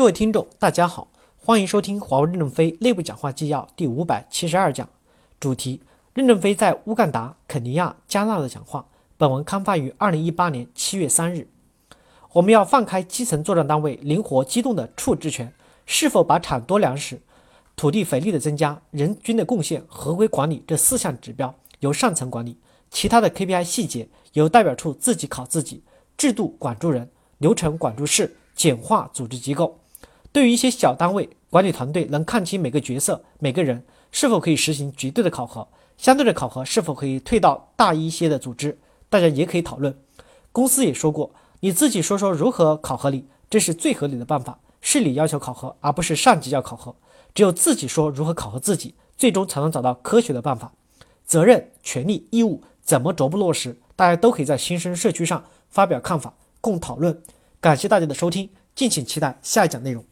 各位听众，大家好，欢迎收听华为任正非内部讲话纪要第五百七十二讲，主题：任正非在乌干达、肯尼亚、加纳的讲话。本文刊发于二零一八年七月三日。我们要放开基层作战单位灵活机动的处置权，是否把产多粮食、土地肥力的增加、人均的贡献、合规管理这四项指标由上层管理，其他的 KPI 细节由代表处自己考自己，制度管住人，流程管住事，简化组织机构。对于一些小单位，管理团队能看清每个角色、每个人，是否可以实行绝对的考核？相对的考核是否可以退到大一些的组织？大家也可以讨论。公司也说过，你自己说说如何考核你，这是最合理的办法。是你要求考核，而不是上级要考核。只有自己说如何考核自己，最终才能找到科学的办法。责任、权利、义务怎么逐步落实？大家都可以在新生社区上发表看法，共讨论。感谢大家的收听，敬请期待下一讲内容。